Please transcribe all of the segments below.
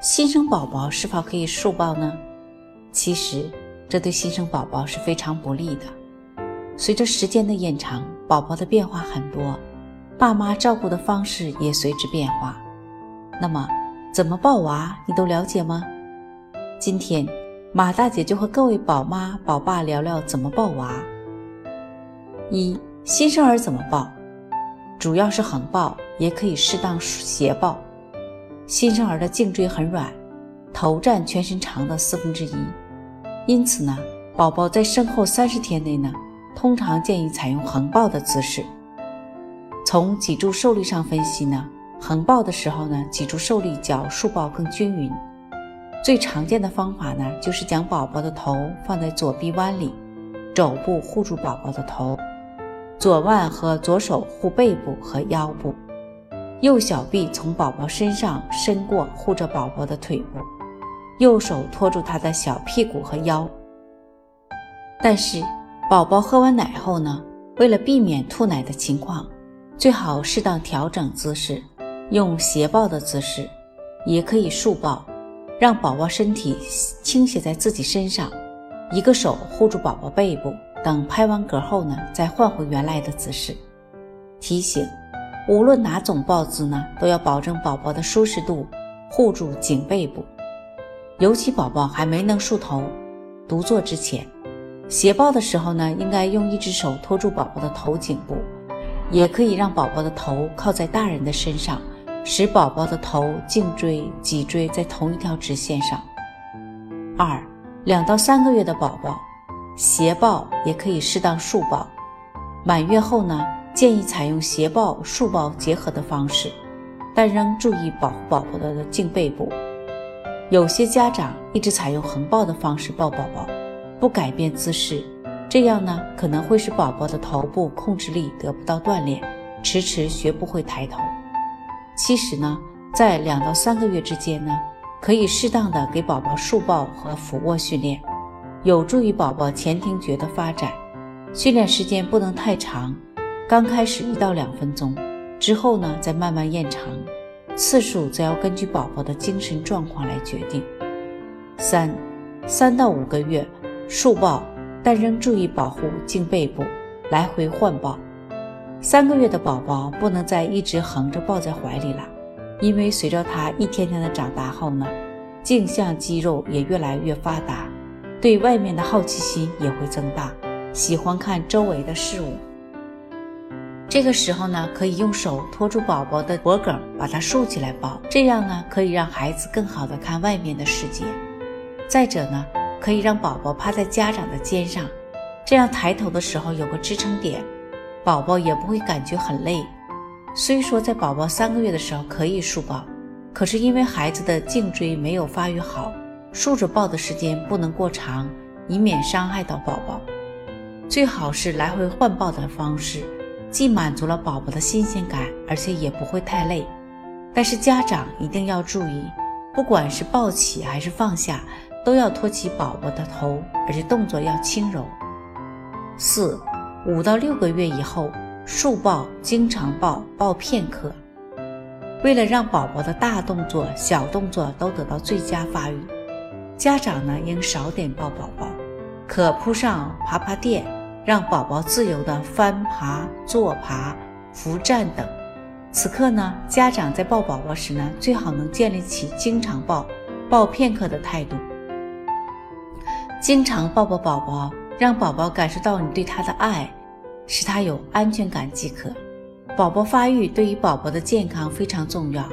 新生宝宝是否可以竖抱呢？其实，这对新生宝宝是非常不利的。随着时间的延长，宝宝的变化很多，爸妈照顾的方式也随之变化。那么，怎么抱娃，你都了解吗？今天，马大姐就和各位宝妈宝爸聊聊怎么抱娃。一、新生儿怎么抱？主要是横抱，也可以适当斜抱。新生儿的颈椎很软，头占全身长的四分之一，因此呢，宝宝在生后三十天内呢，通常建议采用横抱的姿势。从脊柱受力上分析呢，横抱的时候呢，脊柱受力较竖抱更均匀。最常见的方法呢，就是将宝宝的头放在左臂弯里，肘部护住宝宝的头，左腕和左手护背部和腰部。右小臂从宝宝身上伸过，护着宝宝的腿部，右手托住他的小屁股和腰。但是，宝宝喝完奶后呢，为了避免吐奶的情况，最好适当调整姿势，用斜抱的姿势，也可以竖抱，让宝宝身体倾斜在自己身上，一个手护住宝宝背部，等拍完嗝后呢，再换回原来的姿势。提醒。无论哪种抱姿呢，都要保证宝宝的舒适度，护住颈背部。尤其宝宝还没能竖头，独坐之前，斜抱的时候呢，应该用一只手托住宝宝的头颈部，也可以让宝宝的头靠在大人的身上，使宝宝的头、颈椎、脊椎在同一条直线上。二，两到三个月的宝宝，斜抱也可以适当竖抱。满月后呢？建议采用斜抱、竖抱结合的方式，但仍注意保护宝宝的颈背部。有些家长一直采用横抱的方式抱宝宝，不改变姿势，这样呢可能会使宝宝的头部控制力得不到锻炼，迟迟学不会抬头。其实呢，在两到三个月之间呢，可以适当的给宝宝竖抱和俯卧训练，有助于宝宝前庭觉的发展。训练时间不能太长。刚开始一到两分钟，之后呢再慢慢延长，次数则要根据宝宝的精神状况来决定。三，三到五个月竖抱，但仍注意保护颈背部，来回换抱。三个月的宝宝不能再一直横着抱在怀里了，因为随着他一天天的长大后呢，颈项肌肉也越来越发达，对外面的好奇心也会增大，喜欢看周围的事物。这个时候呢，可以用手托住宝宝的脖颈，把它竖起来抱，这样呢，可以让孩子更好的看外面的世界。再者呢，可以让宝宝趴在家长的肩上，这样抬头的时候有个支撑点，宝宝也不会感觉很累。虽说在宝宝三个月的时候可以竖抱，可是因为孩子的颈椎没有发育好，竖着抱的时间不能过长，以免伤害到宝宝。最好是来回换抱的方式。既满足了宝宝的新鲜感，而且也不会太累。但是家长一定要注意，不管是抱起还是放下，都要托起宝宝的头，而且动作要轻柔。四、五到六个月以后，竖抱、经常抱、抱片刻。为了让宝宝的大动作、小动作都得到最佳发育，家长呢应少点抱宝宝，可铺上爬爬垫。让宝宝自由的翻爬、坐爬、扶站等。此刻呢，家长在抱宝宝时呢，最好能建立起经常抱、抱片刻的态度。经常抱抱宝宝，让宝宝感受到你对他的爱，使他有安全感即可。宝宝发育对于宝宝的健康非常重要，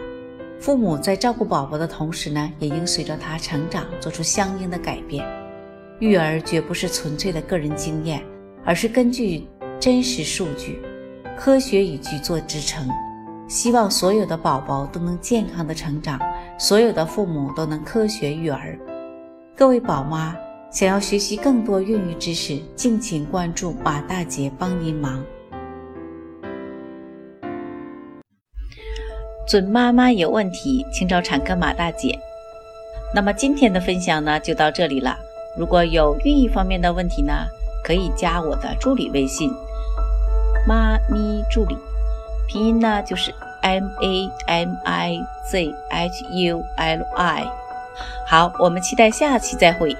父母在照顾宝宝的同时呢，也应随着他成长做出相应的改变。育儿绝不是纯粹的个人经验。而是根据真实数据、科学语句做支撑，希望所有的宝宝都能健康的成长，所有的父母都能科学育儿。各位宝妈想要学习更多孕育知识，敬请关注马大姐帮您忙。准妈妈有问题，请找产科马大姐。那么今天的分享呢，就到这里了。如果有孕育方面的问题呢，可以加我的助理微信“妈咪助理”，拼音呢就是 M A M I Z H U L I。好，我们期待下期再会。